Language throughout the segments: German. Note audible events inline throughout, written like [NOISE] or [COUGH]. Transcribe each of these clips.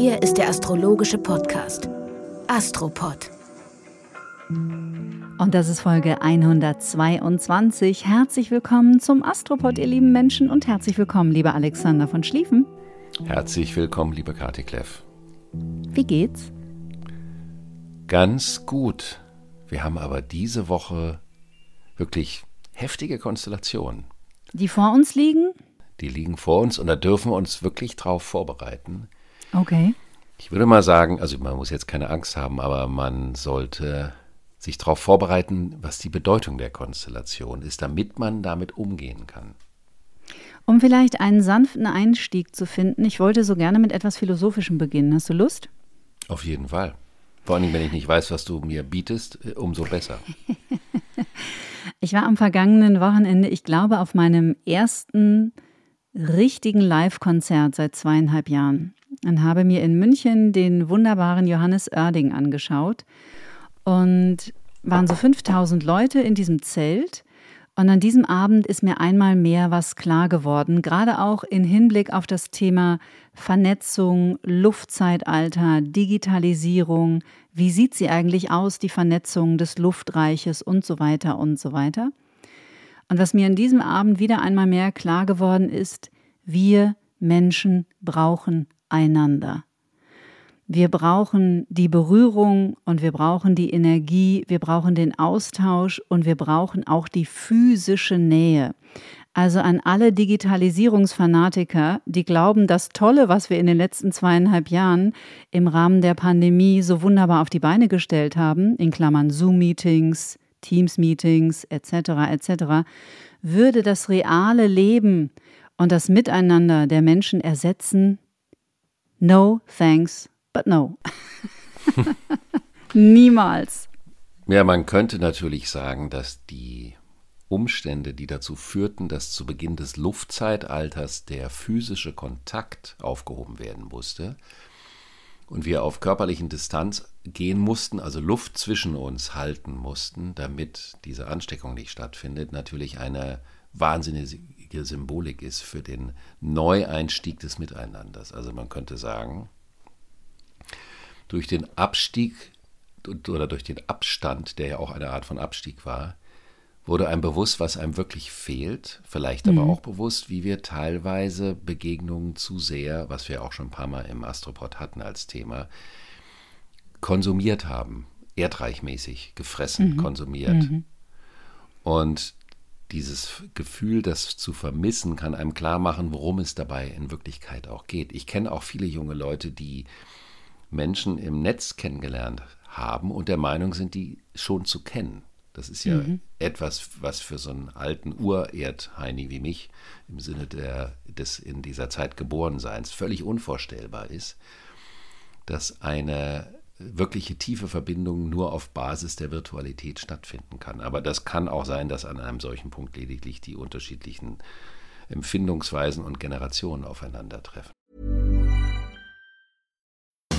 Hier ist der astrologische Podcast Astropod. Und das ist Folge 122. Herzlich willkommen zum Astropod, ihr lieben Menschen, und herzlich willkommen, lieber Alexander von Schlieffen. Herzlich willkommen, liebe Kati Kleff. Wie geht's? Ganz gut. Wir haben aber diese Woche wirklich heftige Konstellationen. Die vor uns liegen? Die liegen vor uns und da dürfen wir uns wirklich drauf vorbereiten. Okay. Ich würde mal sagen, also man muss jetzt keine Angst haben, aber man sollte sich darauf vorbereiten, was die Bedeutung der Konstellation ist, damit man damit umgehen kann. Um vielleicht einen sanften Einstieg zu finden, ich wollte so gerne mit etwas Philosophischem beginnen. Hast du Lust? Auf jeden Fall. Vor allem, wenn ich nicht weiß, was du mir bietest, äh, umso besser. [LAUGHS] ich war am vergangenen Wochenende, ich glaube, auf meinem ersten richtigen Live-Konzert seit zweieinhalb Jahren und habe mir in München den wunderbaren Johannes Oerding angeschaut. Und waren so 5000 Leute in diesem Zelt. Und an diesem Abend ist mir einmal mehr was klar geworden, gerade auch in Hinblick auf das Thema Vernetzung, Luftzeitalter, Digitalisierung. Wie sieht sie eigentlich aus, die Vernetzung des Luftreiches und so weiter und so weiter. Und was mir an diesem Abend wieder einmal mehr klar geworden ist, wir Menschen brauchen einander. Wir brauchen die Berührung und wir brauchen die Energie, wir brauchen den Austausch und wir brauchen auch die physische Nähe. Also an alle Digitalisierungsfanatiker, die glauben, das Tolle, was wir in den letzten zweieinhalb Jahren im Rahmen der Pandemie so wunderbar auf die Beine gestellt haben, in Klammern Zoom-Meetings, Teams-Meetings etc. etc., würde das reale Leben und das Miteinander der Menschen ersetzen? No thanks but no. [LAUGHS] [LAUGHS] Niemals. Ja, man könnte natürlich sagen, dass die Umstände, die dazu führten, dass zu Beginn des Luftzeitalters der physische Kontakt aufgehoben werden musste und wir auf körperlichen Distanz gehen mussten, also Luft zwischen uns halten mussten, damit diese Ansteckung nicht stattfindet, natürlich eine wahnsinnige Symbolik ist für den Neueinstieg des Miteinanders. Also man könnte sagen, durch den Abstieg oder durch den Abstand, der ja auch eine Art von Abstieg war, wurde einem bewusst, was einem wirklich fehlt, vielleicht mhm. aber auch bewusst, wie wir teilweise Begegnungen zu sehr, was wir auch schon ein paar Mal im Astropod hatten als Thema, konsumiert haben, erdreichmäßig gefressen, mhm. konsumiert. Mhm. Und dieses Gefühl, das zu vermissen, kann einem klar machen, worum es dabei in Wirklichkeit auch geht. Ich kenne auch viele junge Leute, die Menschen im Netz kennengelernt haben und der Meinung sind, die schon zu kennen. Das ist ja mhm. etwas, was für so einen alten Urerdheini wie mich im Sinne der, des in dieser Zeit Geborenseins völlig unvorstellbar ist, dass eine wirkliche tiefe Verbindung nur auf Basis der Virtualität stattfinden kann. Aber das kann auch sein, dass an einem solchen Punkt lediglich die unterschiedlichen Empfindungsweisen und Generationen aufeinandertreffen.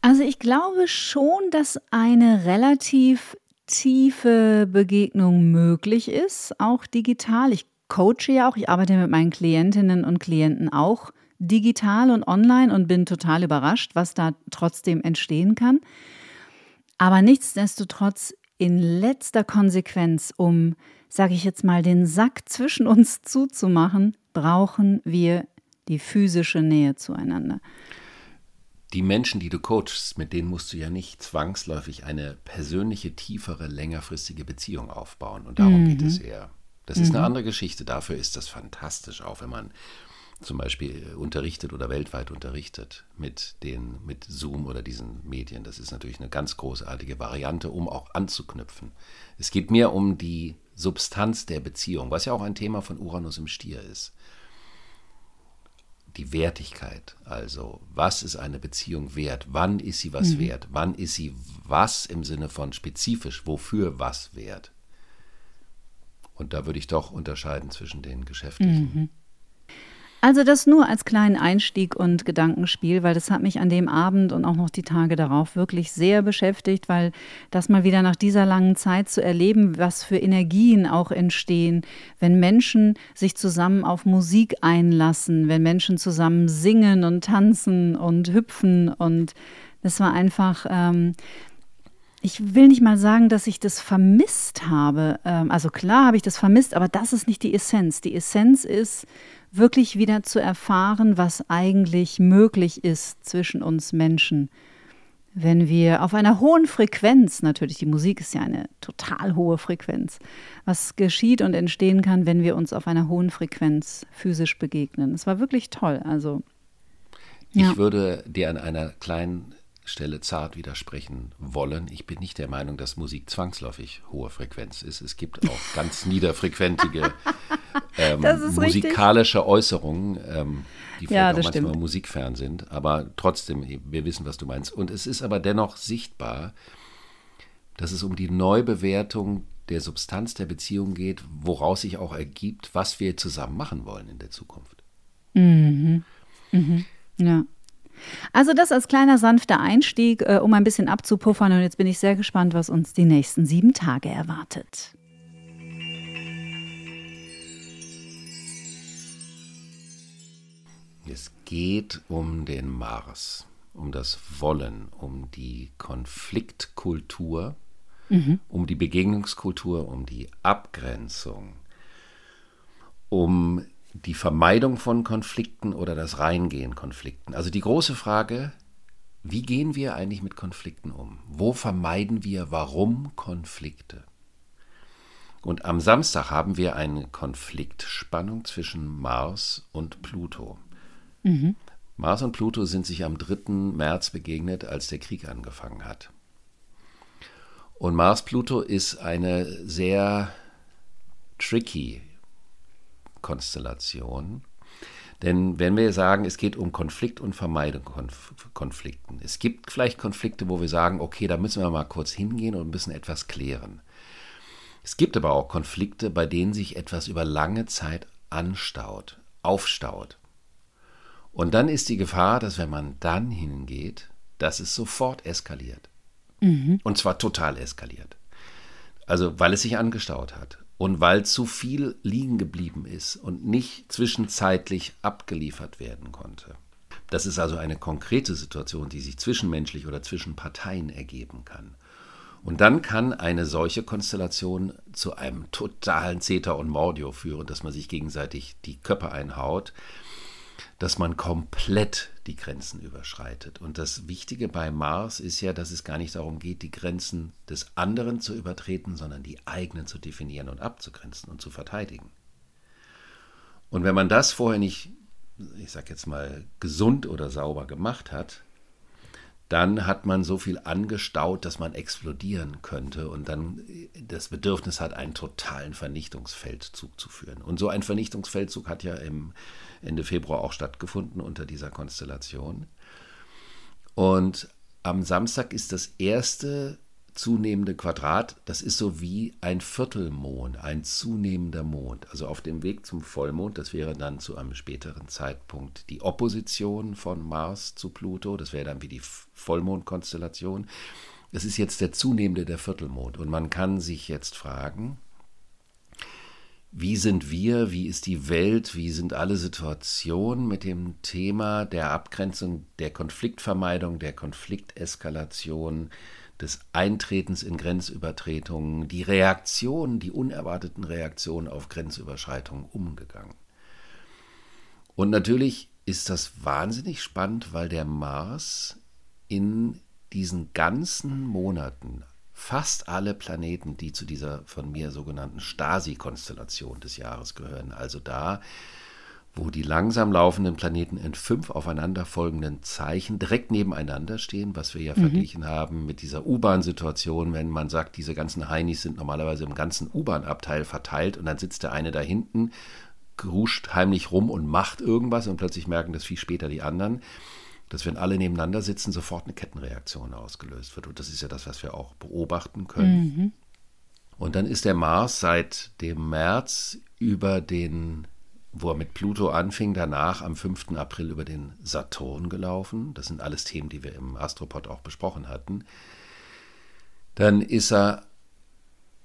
Also ich glaube schon, dass eine relativ tiefe Begegnung möglich ist, auch digital. Ich coache ja auch, ich arbeite mit meinen Klientinnen und Klienten auch digital und online und bin total überrascht, was da trotzdem entstehen kann. Aber nichtsdestotrotz in letzter Konsequenz, um, sage ich jetzt mal, den Sack zwischen uns [LAUGHS] zuzumachen, brauchen wir die physische Nähe zueinander. Die Menschen, die du coachst, mit denen musst du ja nicht zwangsläufig eine persönliche, tiefere, längerfristige Beziehung aufbauen. Und darum mhm. geht es eher. Das mhm. ist eine mhm. andere Geschichte. Dafür ist das fantastisch, auch wenn man zum Beispiel äh, unterrichtet oder weltweit unterrichtet mit, den, mit Zoom oder diesen Medien. Das ist natürlich eine ganz großartige Variante, um auch anzuknüpfen. Es geht mehr um die Substanz der Beziehung, was ja auch ein Thema von Uranus im Stier ist. Die Wertigkeit. Also, was ist eine Beziehung wert? Wann ist sie was mhm. wert? Wann ist sie was im Sinne von spezifisch? Wofür was wert? Und da würde ich doch unterscheiden zwischen den geschäftlichen. Mhm. Also das nur als kleinen Einstieg und Gedankenspiel, weil das hat mich an dem Abend und auch noch die Tage darauf wirklich sehr beschäftigt, weil das mal wieder nach dieser langen Zeit zu erleben, was für Energien auch entstehen, wenn Menschen sich zusammen auf Musik einlassen, wenn Menschen zusammen singen und tanzen und hüpfen und das war einfach, ähm, ich will nicht mal sagen, dass ich das vermisst habe. Ähm, also klar habe ich das vermisst, aber das ist nicht die Essenz. Die Essenz ist, wirklich wieder zu erfahren, was eigentlich möglich ist zwischen uns Menschen. Wenn wir auf einer hohen Frequenz, natürlich die Musik ist ja eine total hohe Frequenz, was geschieht und entstehen kann, wenn wir uns auf einer hohen Frequenz physisch begegnen. Es war wirklich toll. Also ja. Ich würde dir an einer kleinen Stelle zart widersprechen wollen. Ich bin nicht der Meinung, dass Musik zwangsläufig hohe Frequenz ist. Es gibt auch [LAUGHS] ganz niederfrequentige ähm, musikalische richtig. Äußerungen, ähm, die vielleicht ja, auch manchmal stimmt. musikfern sind. Aber trotzdem, wir wissen, was du meinst. Und es ist aber dennoch sichtbar, dass es um die Neubewertung der Substanz der Beziehung geht, woraus sich auch ergibt, was wir zusammen machen wollen in der Zukunft. Mhm. Mhm. Ja. Also das als kleiner sanfter Einstieg, äh, um ein bisschen abzupuffern. Und jetzt bin ich sehr gespannt, was uns die nächsten sieben Tage erwartet. Es geht um den Mars, um das Wollen, um die Konfliktkultur, mhm. um die Begegnungskultur, um die Abgrenzung, um die Vermeidung von Konflikten oder das Reingehen Konflikten. Also die große Frage, wie gehen wir eigentlich mit Konflikten um? Wo vermeiden wir warum Konflikte? Und am Samstag haben wir eine Konfliktspannung zwischen Mars und Pluto. Mhm. Mars und Pluto sind sich am 3. März begegnet, als der Krieg angefangen hat. Und Mars-Pluto ist eine sehr tricky Konstellation. Denn wenn wir sagen, es geht um Konflikt und Vermeidung von Konflikten, es gibt vielleicht Konflikte, wo wir sagen, okay, da müssen wir mal kurz hingehen und müssen etwas klären. Es gibt aber auch Konflikte, bei denen sich etwas über lange Zeit anstaut, aufstaut. Und dann ist die Gefahr, dass wenn man dann hingeht, dass es sofort eskaliert. Mhm. Und zwar total eskaliert. Also weil es sich angestaut hat und weil zu viel liegen geblieben ist und nicht zwischenzeitlich abgeliefert werden konnte. Das ist also eine konkrete Situation, die sich zwischenmenschlich oder zwischen Parteien ergeben kann. Und dann kann eine solche Konstellation zu einem totalen Zeta und Mordio führen, dass man sich gegenseitig die Köpfe einhaut, dass man komplett die Grenzen überschreitet. Und das Wichtige bei Mars ist ja, dass es gar nicht darum geht, die Grenzen des anderen zu übertreten, sondern die eigenen zu definieren und abzugrenzen und zu verteidigen. Und wenn man das vorher nicht, ich sag jetzt mal, gesund oder sauber gemacht hat, dann hat man so viel angestaut, dass man explodieren könnte und dann das Bedürfnis hat, einen totalen Vernichtungsfeldzug zu führen. Und so ein Vernichtungsfeldzug hat ja im Ende Februar auch stattgefunden unter dieser Konstellation. Und am Samstag ist das erste zunehmende Quadrat, das ist so wie ein Viertelmond, ein zunehmender Mond. Also auf dem Weg zum Vollmond, das wäre dann zu einem späteren Zeitpunkt die Opposition von Mars zu Pluto, das wäre dann wie die Vollmondkonstellation. Es ist jetzt der zunehmende der Viertelmond und man kann sich jetzt fragen, wie sind wir, wie ist die Welt, wie sind alle Situationen mit dem Thema der Abgrenzung, der Konfliktvermeidung, der Konflikteskalation, des Eintretens in Grenzübertretungen, die Reaktionen, die unerwarteten Reaktionen auf Grenzüberschreitungen umgegangen. Und natürlich ist das wahnsinnig spannend, weil der Mars in diesen ganzen Monaten fast alle Planeten, die zu dieser von mir sogenannten Stasi-Konstellation des Jahres gehören, also da, wo die langsam laufenden Planeten in fünf aufeinanderfolgenden Zeichen direkt nebeneinander stehen, was wir ja mhm. verglichen haben mit dieser U-Bahn-Situation, wenn man sagt, diese ganzen Heinis sind normalerweise im ganzen U-Bahn-Abteil verteilt und dann sitzt der eine da hinten gruscht heimlich rum und macht irgendwas und plötzlich merken das viel später die anderen, dass wenn alle nebeneinander sitzen, sofort eine Kettenreaktion ausgelöst wird. Und das ist ja das, was wir auch beobachten können. Mhm. Und dann ist der Mars seit dem März über den, wo er mit Pluto anfing, danach am 5. April über den Saturn gelaufen. Das sind alles Themen, die wir im Astropod auch besprochen hatten. Dann ist er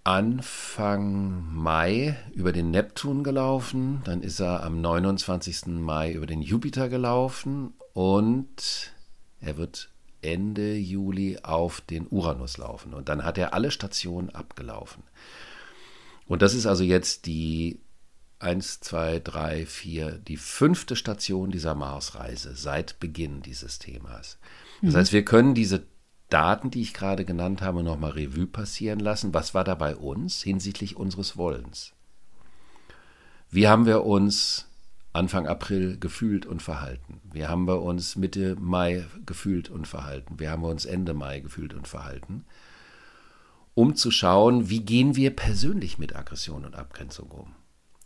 Anfang Mai über den Neptun gelaufen, dann ist er am 29. Mai über den Jupiter gelaufen und er wird Ende Juli auf den Uranus laufen. Und dann hat er alle Stationen abgelaufen. Und das ist also jetzt die 1, 2, 3, 4, die fünfte Station dieser Marsreise seit Beginn dieses Themas. Das mhm. heißt, wir können diese Daten, die ich gerade genannt habe, nochmal Revue passieren lassen. Was war da bei uns hinsichtlich unseres Wollens? Wie haben wir uns Anfang April gefühlt und verhalten? Wie haben wir uns Mitte Mai gefühlt und verhalten? Wie haben wir uns Ende Mai gefühlt und verhalten? Um zu schauen, wie gehen wir persönlich mit Aggression und Abgrenzung um?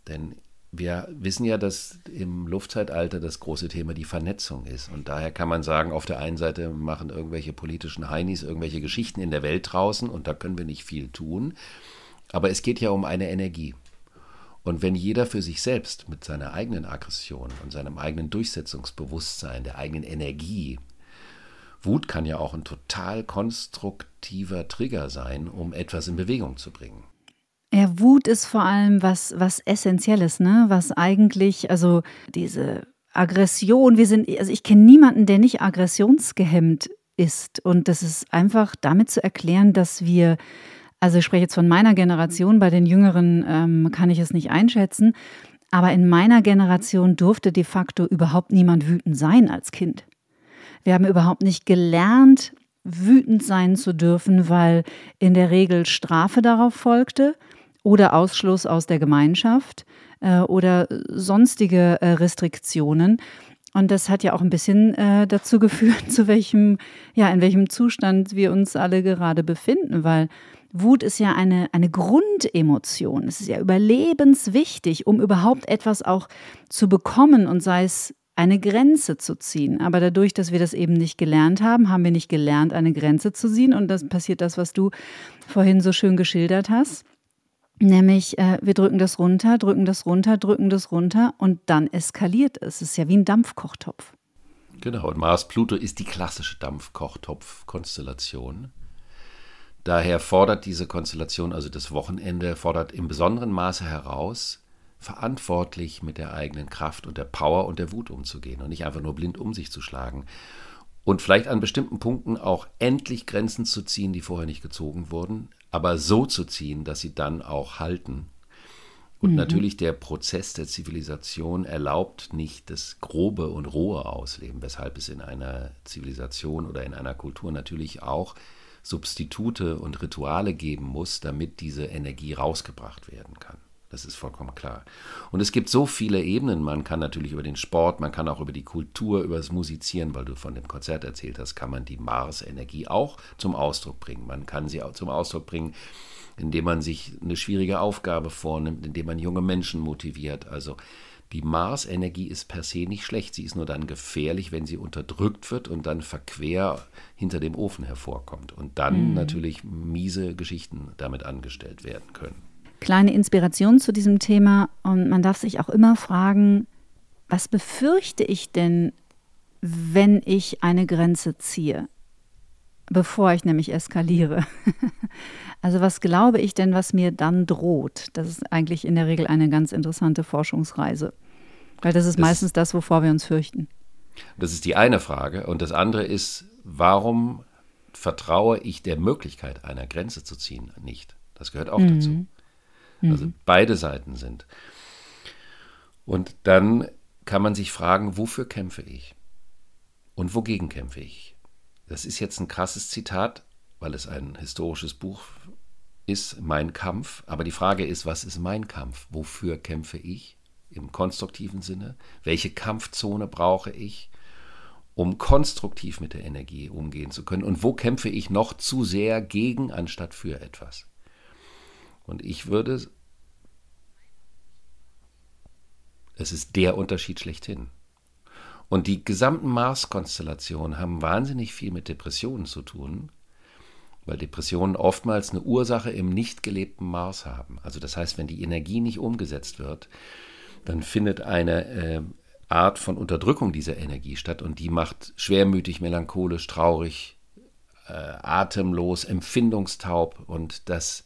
Denn wir wissen ja, dass im Luftzeitalter das große Thema die Vernetzung ist. Und daher kann man sagen, auf der einen Seite machen irgendwelche politischen Heinis irgendwelche Geschichten in der Welt draußen und da können wir nicht viel tun. Aber es geht ja um eine Energie. Und wenn jeder für sich selbst mit seiner eigenen Aggression und seinem eigenen Durchsetzungsbewusstsein, der eigenen Energie, Wut kann ja auch ein total konstruktiver Trigger sein, um etwas in Bewegung zu bringen. Ja, Wut ist vor allem was, was Essentielles, ne? Was eigentlich, also diese Aggression, wir sind, also ich kenne niemanden, der nicht aggressionsgehemmt ist. Und das ist einfach damit zu erklären, dass wir, also ich spreche jetzt von meiner Generation, bei den Jüngeren ähm, kann ich es nicht einschätzen, aber in meiner Generation durfte de facto überhaupt niemand wütend sein als Kind. Wir haben überhaupt nicht gelernt, wütend sein zu dürfen, weil in der Regel Strafe darauf folgte oder Ausschluss aus der Gemeinschaft äh, oder sonstige äh, Restriktionen. Und das hat ja auch ein bisschen äh, dazu geführt, [LAUGHS] zu welchem, ja, in welchem Zustand wir uns alle gerade befinden, weil Wut ist ja eine, eine Grundemotion. Es ist ja überlebenswichtig, um überhaupt etwas auch zu bekommen und sei es eine Grenze zu ziehen. Aber dadurch, dass wir das eben nicht gelernt haben, haben wir nicht gelernt, eine Grenze zu ziehen. Und das passiert das, was du vorhin so schön geschildert hast. Nämlich, äh, wir drücken das runter, drücken das runter, drücken das runter und dann eskaliert es. Es ist ja wie ein Dampfkochtopf. Genau, und Mars-Pluto ist die klassische Dampfkochtopf-Konstellation. Daher fordert diese Konstellation, also das Wochenende, fordert im besonderen Maße heraus, verantwortlich mit der eigenen Kraft und der Power und der Wut umzugehen und nicht einfach nur blind um sich zu schlagen. Und vielleicht an bestimmten Punkten auch endlich Grenzen zu ziehen, die vorher nicht gezogen wurden, aber so zu ziehen, dass sie dann auch halten. Und mhm. natürlich der Prozess der Zivilisation erlaubt nicht das grobe und rohe Ausleben, weshalb es in einer Zivilisation oder in einer Kultur natürlich auch Substitute und Rituale geben muss, damit diese Energie rausgebracht werden kann. Das ist vollkommen klar. Und es gibt so viele Ebenen. Man kann natürlich über den Sport, man kann auch über die Kultur, über das Musizieren, weil du von dem Konzert erzählt hast, kann man die Mars-Energie auch zum Ausdruck bringen. Man kann sie auch zum Ausdruck bringen, indem man sich eine schwierige Aufgabe vornimmt, indem man junge Menschen motiviert. Also die Mars-Energie ist per se nicht schlecht. Sie ist nur dann gefährlich, wenn sie unterdrückt wird und dann verquer hinter dem Ofen hervorkommt. Und dann mhm. natürlich miese Geschichten damit angestellt werden können kleine Inspiration zu diesem Thema. Und man darf sich auch immer fragen, was befürchte ich denn, wenn ich eine Grenze ziehe, bevor ich nämlich eskaliere? [LAUGHS] also was glaube ich denn, was mir dann droht? Das ist eigentlich in der Regel eine ganz interessante Forschungsreise, weil das ist das meistens das, wovor wir uns fürchten. Das ist die eine Frage. Und das andere ist, warum vertraue ich der Möglichkeit, einer Grenze zu ziehen, nicht? Das gehört auch mhm. dazu. Also mhm. beide Seiten sind. Und dann kann man sich fragen, wofür kämpfe ich? Und wogegen kämpfe ich? Das ist jetzt ein krasses Zitat, weil es ein historisches Buch ist, Mein Kampf. Aber die Frage ist, was ist mein Kampf? Wofür kämpfe ich im konstruktiven Sinne? Welche Kampfzone brauche ich, um konstruktiv mit der Energie umgehen zu können? Und wo kämpfe ich noch zu sehr gegen, anstatt für etwas? Und ich würde Es ist der Unterschied schlechthin. Und die gesamten Mars-Konstellationen haben wahnsinnig viel mit Depressionen zu tun, weil Depressionen oftmals eine Ursache im nicht gelebten Mars haben. Also das heißt, wenn die Energie nicht umgesetzt wird, dann findet eine äh, Art von Unterdrückung dieser Energie statt und die macht schwermütig, melancholisch, traurig, äh, atemlos, empfindungstaub und das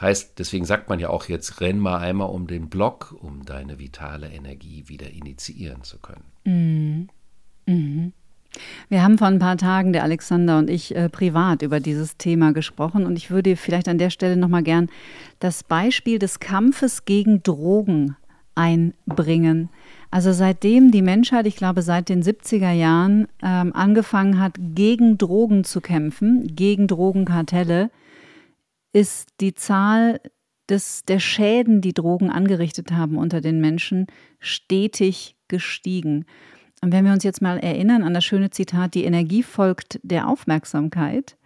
heißt, deswegen sagt man ja auch jetzt, renn mal einmal um den Block, um deine vitale Energie wieder initiieren zu können. Mhm. Mhm. Wir haben vor ein paar Tagen, der Alexander und ich, äh, privat über dieses Thema gesprochen und ich würde vielleicht an der Stelle nochmal gern das Beispiel des Kampfes gegen Drogen einbringen. Also seitdem die Menschheit, ich glaube seit den 70er Jahren, ähm, angefangen hat, gegen Drogen zu kämpfen, gegen Drogenkartelle, ist die Zahl des, der Schäden, die Drogen angerichtet haben unter den Menschen, stetig gestiegen. Und wenn wir uns jetzt mal erinnern an das schöne Zitat, die Energie folgt der Aufmerksamkeit,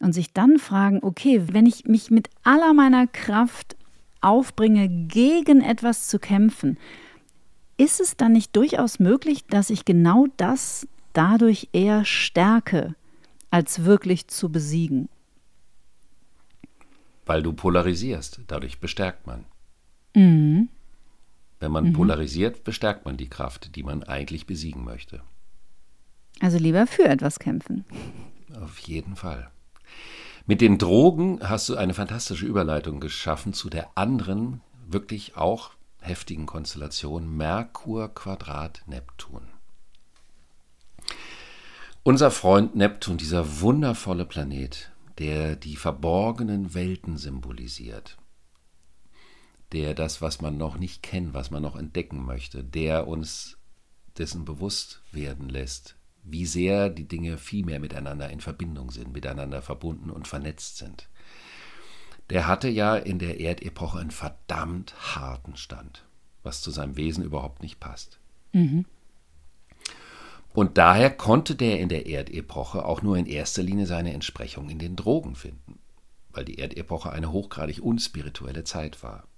und sich dann fragen, okay, wenn ich mich mit aller meiner Kraft aufbringe, gegen etwas zu kämpfen, ist es dann nicht durchaus möglich, dass ich genau das dadurch eher stärke, als wirklich zu besiegen? Weil du polarisierst, dadurch bestärkt man. Mhm. Wenn man mhm. polarisiert, bestärkt man die Kraft, die man eigentlich besiegen möchte. Also lieber für etwas kämpfen. Auf jeden Fall. Mit den Drogen hast du eine fantastische Überleitung geschaffen zu der anderen, wirklich auch heftigen Konstellation Merkur Quadrat Neptun. Unser Freund Neptun, dieser wundervolle Planet, der die verborgenen Welten symbolisiert, der das, was man noch nicht kennt, was man noch entdecken möchte, der uns dessen bewusst werden lässt, wie sehr die Dinge viel mehr miteinander in Verbindung sind, miteinander verbunden und vernetzt sind der hatte ja in der Erdepoche einen verdammt harten Stand, was zu seinem Wesen überhaupt nicht passt. Mhm. Und daher konnte der in der Erdepoche auch nur in erster Linie seine Entsprechung in den Drogen finden, weil die Erdepoche eine hochgradig unspirituelle Zeit war.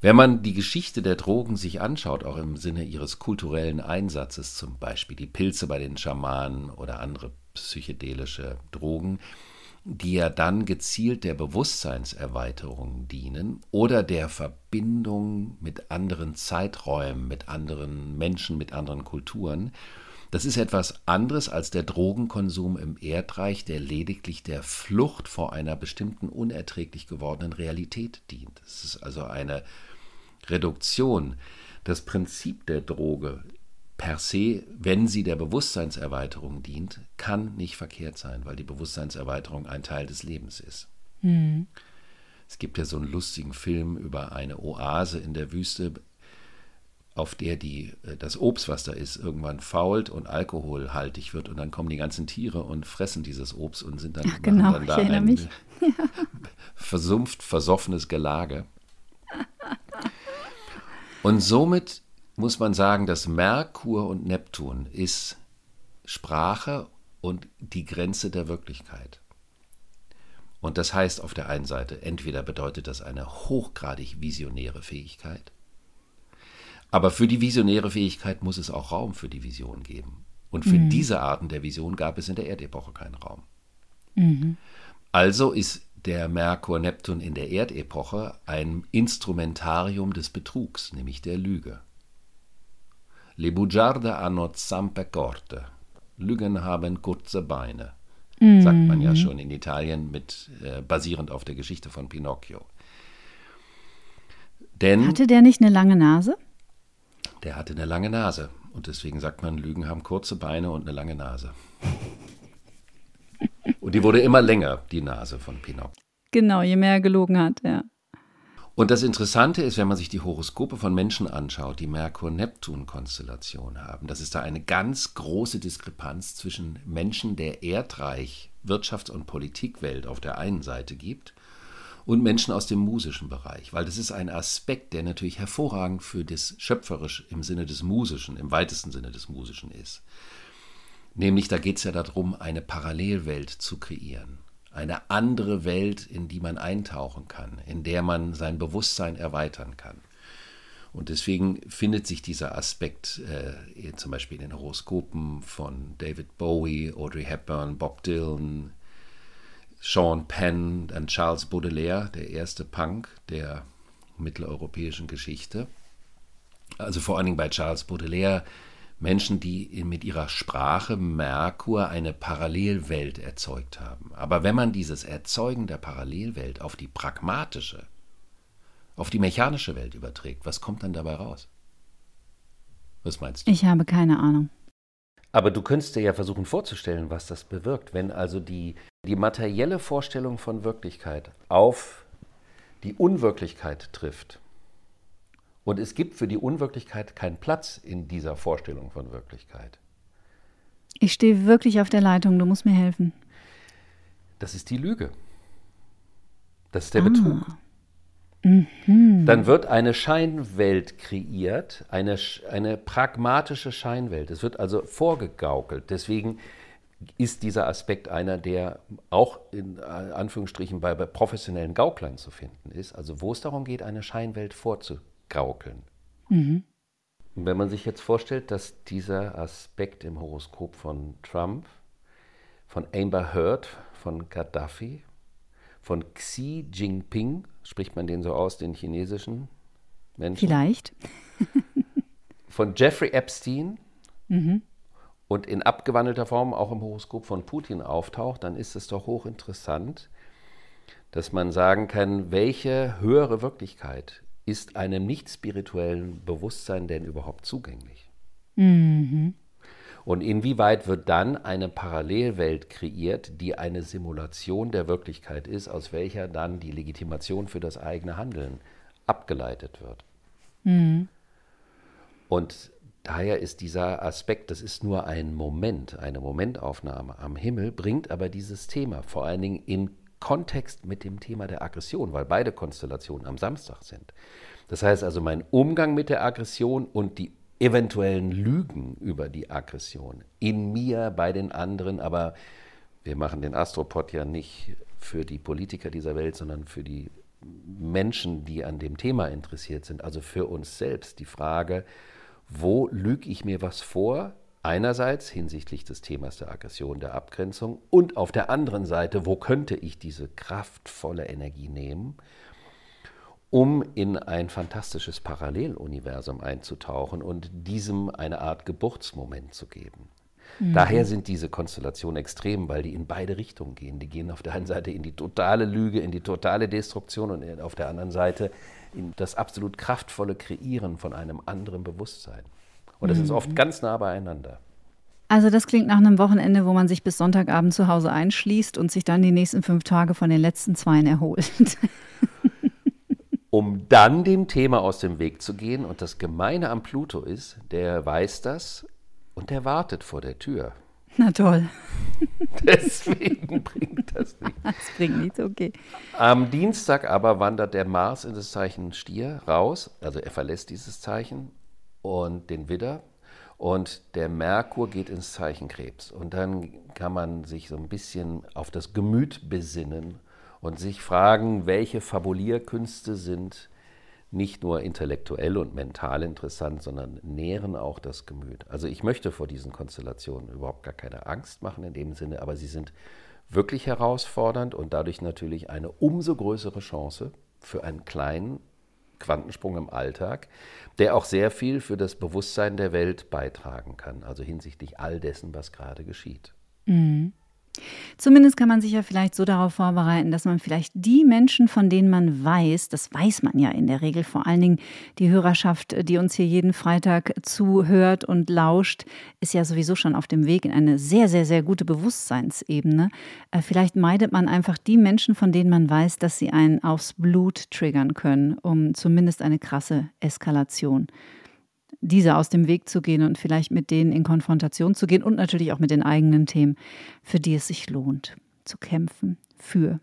Wenn man die Geschichte der Drogen sich anschaut, auch im Sinne ihres kulturellen Einsatzes, zum Beispiel die Pilze bei den Schamanen oder andere psychedelische Drogen, die ja dann gezielt der Bewusstseinserweiterung dienen oder der Verbindung mit anderen Zeiträumen, mit anderen Menschen, mit anderen Kulturen. Das ist etwas anderes als der Drogenkonsum im Erdreich, der lediglich der Flucht vor einer bestimmten unerträglich gewordenen Realität dient. Es ist also eine Reduktion. Das Prinzip der Droge per se, wenn sie der Bewusstseinserweiterung dient, kann nicht verkehrt sein, weil die Bewusstseinserweiterung ein Teil des Lebens ist. Mhm. Es gibt ja so einen lustigen Film über eine Oase in der Wüste, auf der die, äh, das Obst, was da ist, irgendwann fault und alkoholhaltig wird und dann kommen die ganzen Tiere und fressen dieses Obst und sind dann, Ach, genau, dann da ein mich. [LAUGHS] versumpft, versoffenes Gelage. [LAUGHS] Und somit muss man sagen, dass Merkur und Neptun ist Sprache und die Grenze der Wirklichkeit. Und das heißt auf der einen Seite, entweder bedeutet das eine hochgradig visionäre Fähigkeit, aber für die visionäre Fähigkeit muss es auch Raum für die Vision geben. Und für mhm. diese Arten der Vision gab es in der Erdepoche keinen Raum. Mhm. Also ist der Merkur-Neptun in der Erdepoche ein Instrumentarium des Betrugs, nämlich der Lüge. Le bugiarde hanno zampe corte. Lügen haben kurze Beine. Mm. Sagt man ja schon in Italien mit äh, basierend auf der Geschichte von Pinocchio. Denn hatte der nicht eine lange Nase? Der hatte eine lange Nase und deswegen sagt man, Lügen haben kurze Beine und eine lange Nase. und die wurde immer länger, die Nase von Pinocchio. Genau, je mehr er gelogen hat, ja. Und das Interessante ist, wenn man sich die Horoskope von Menschen anschaut, die Merkur-Neptun-Konstellation haben, dass es da eine ganz große Diskrepanz zwischen Menschen der Erdreich, Wirtschafts- und Politikwelt auf der einen Seite gibt und Menschen aus dem musischen Bereich, weil das ist ein Aspekt, der natürlich hervorragend für das Schöpferisch im Sinne des Musischen, im weitesten Sinne des Musischen ist. Nämlich da geht es ja darum, eine Parallelwelt zu kreieren eine andere Welt, in die man eintauchen kann, in der man sein Bewusstsein erweitern kann. Und deswegen findet sich dieser Aspekt äh, zum Beispiel in den Horoskopen von David Bowie, Audrey Hepburn, Bob Dylan, Sean Penn, dann Charles Baudelaire, der erste Punk der mitteleuropäischen Geschichte. Also vor allen Dingen bei Charles Baudelaire Menschen, die mit ihrer Sprache Merkur eine Parallelwelt erzeugt haben. Aber wenn man dieses Erzeugen der Parallelwelt auf die pragmatische, auf die mechanische Welt überträgt, was kommt dann dabei raus? Was meinst du? Ich habe keine Ahnung. Aber du könntest dir ja versuchen vorzustellen, was das bewirkt, wenn also die, die materielle Vorstellung von Wirklichkeit auf die Unwirklichkeit trifft. Und es gibt für die Unwirklichkeit keinen Platz in dieser Vorstellung von Wirklichkeit. Ich stehe wirklich auf der Leitung, du musst mir helfen. Das ist die Lüge. Das ist der ah. Betrug. Mhm. Dann wird eine Scheinwelt kreiert, eine, eine pragmatische Scheinwelt. Es wird also vorgegaukelt. Deswegen ist dieser Aspekt einer, der auch in Anführungsstrichen bei, bei professionellen Gauklern zu finden ist. Also wo es darum geht, eine Scheinwelt vorzugaukeln. Mhm. wenn man sich jetzt vorstellt, dass dieser Aspekt im Horoskop von Trump, von Amber Heard, von Gaddafi, von Xi Jinping, spricht man den so aus, den chinesischen Menschen? Vielleicht. [LAUGHS] von Jeffrey Epstein mhm. und in abgewandelter Form auch im Horoskop von Putin auftaucht, dann ist es doch hochinteressant, dass man sagen kann, welche höhere Wirklichkeit ist einem nicht spirituellen Bewusstsein denn überhaupt zugänglich? Mhm. Und inwieweit wird dann eine Parallelwelt kreiert, die eine Simulation der Wirklichkeit ist, aus welcher dann die Legitimation für das eigene Handeln abgeleitet wird? Mhm. Und daher ist dieser Aspekt, das ist nur ein Moment, eine Momentaufnahme am Himmel, bringt aber dieses Thema vor allen Dingen in Kontext mit dem Thema der Aggression, weil beide Konstellationen am Samstag sind. Das heißt also, mein Umgang mit der Aggression und die eventuellen Lügen über die Aggression in mir, bei den anderen, aber wir machen den Astropod ja nicht für die Politiker dieser Welt, sondern für die Menschen, die an dem Thema interessiert sind, also für uns selbst. Die Frage, wo lüge ich mir was vor? Einerseits hinsichtlich des Themas der Aggression, der Abgrenzung und auf der anderen Seite, wo könnte ich diese kraftvolle Energie nehmen, um in ein fantastisches Paralleluniversum einzutauchen und diesem eine Art Geburtsmoment zu geben. Mhm. Daher sind diese Konstellationen extrem, weil die in beide Richtungen gehen. Die gehen auf der einen Seite in die totale Lüge, in die totale Destruktion und auf der anderen Seite in das absolut kraftvolle Kreieren von einem anderen Bewusstsein. Und das mhm. ist oft ganz nah beieinander. Also das klingt nach einem Wochenende, wo man sich bis Sonntagabend zu Hause einschließt und sich dann die nächsten fünf Tage von den letzten Zweien erholt. um dann dem Thema aus dem Weg zu gehen. Und das Gemeine am Pluto ist, der weiß das und der wartet vor der Tür. Na toll. [LAUGHS] Deswegen bringt das nichts. [LAUGHS] Das bringt nichts, okay. Am Dienstag aber wandert der Mars in das Zeichen Stier raus, also er verlässt dieses Zeichen und den Widder und der Merkur geht ins Zeichen Krebs. Und dann kann man sich so ein bisschen auf das Gemüt besinnen und sich fragen, welche Fabulierkünste sind nicht nur intellektuell und mental interessant, sondern nähren auch das Gemüt. Also ich möchte vor diesen Konstellationen überhaupt gar keine Angst machen in dem Sinne, aber sie sind wirklich herausfordernd und dadurch natürlich eine umso größere Chance für einen kleinen Quantensprung im Alltag, der auch sehr viel für das Bewusstsein der Welt beitragen kann, also hinsichtlich all dessen, was gerade geschieht. Mhm. Zumindest kann man sich ja vielleicht so darauf vorbereiten, dass man vielleicht die Menschen, von denen man weiß, das weiß man ja in der Regel, vor allen Dingen die Hörerschaft, die uns hier jeden Freitag zuhört und lauscht, ist ja sowieso schon auf dem Weg in eine sehr, sehr, sehr gute Bewusstseinsebene. Äh, vielleicht meidet man einfach die Menschen, von denen man weiß, dass sie einen aufs Blut triggern können, um zumindest eine krasse Eskalation diese aus dem Weg zu gehen und vielleicht mit denen in Konfrontation zu gehen und natürlich auch mit den eigenen Themen, für die es sich lohnt, zu kämpfen, für,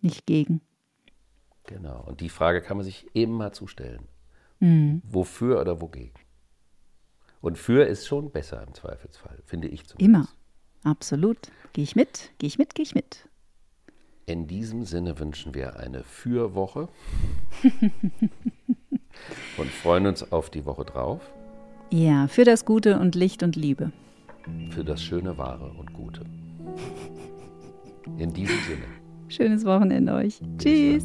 nicht gegen. Genau, und die Frage kann man sich eben mal zustellen. Mhm. Wofür oder wogegen? Und für ist schon besser im Zweifelsfall, finde ich zumindest. Immer, absolut. Gehe ich mit, gehe ich mit, gehe ich mit. In diesem Sinne wünschen wir eine Fürwoche. [LAUGHS] Und freuen uns auf die Woche drauf. Ja, für das Gute und Licht und Liebe. Für das Schöne, Wahre und Gute. In diesem Sinne. Schönes Wochenende euch. Tschüss.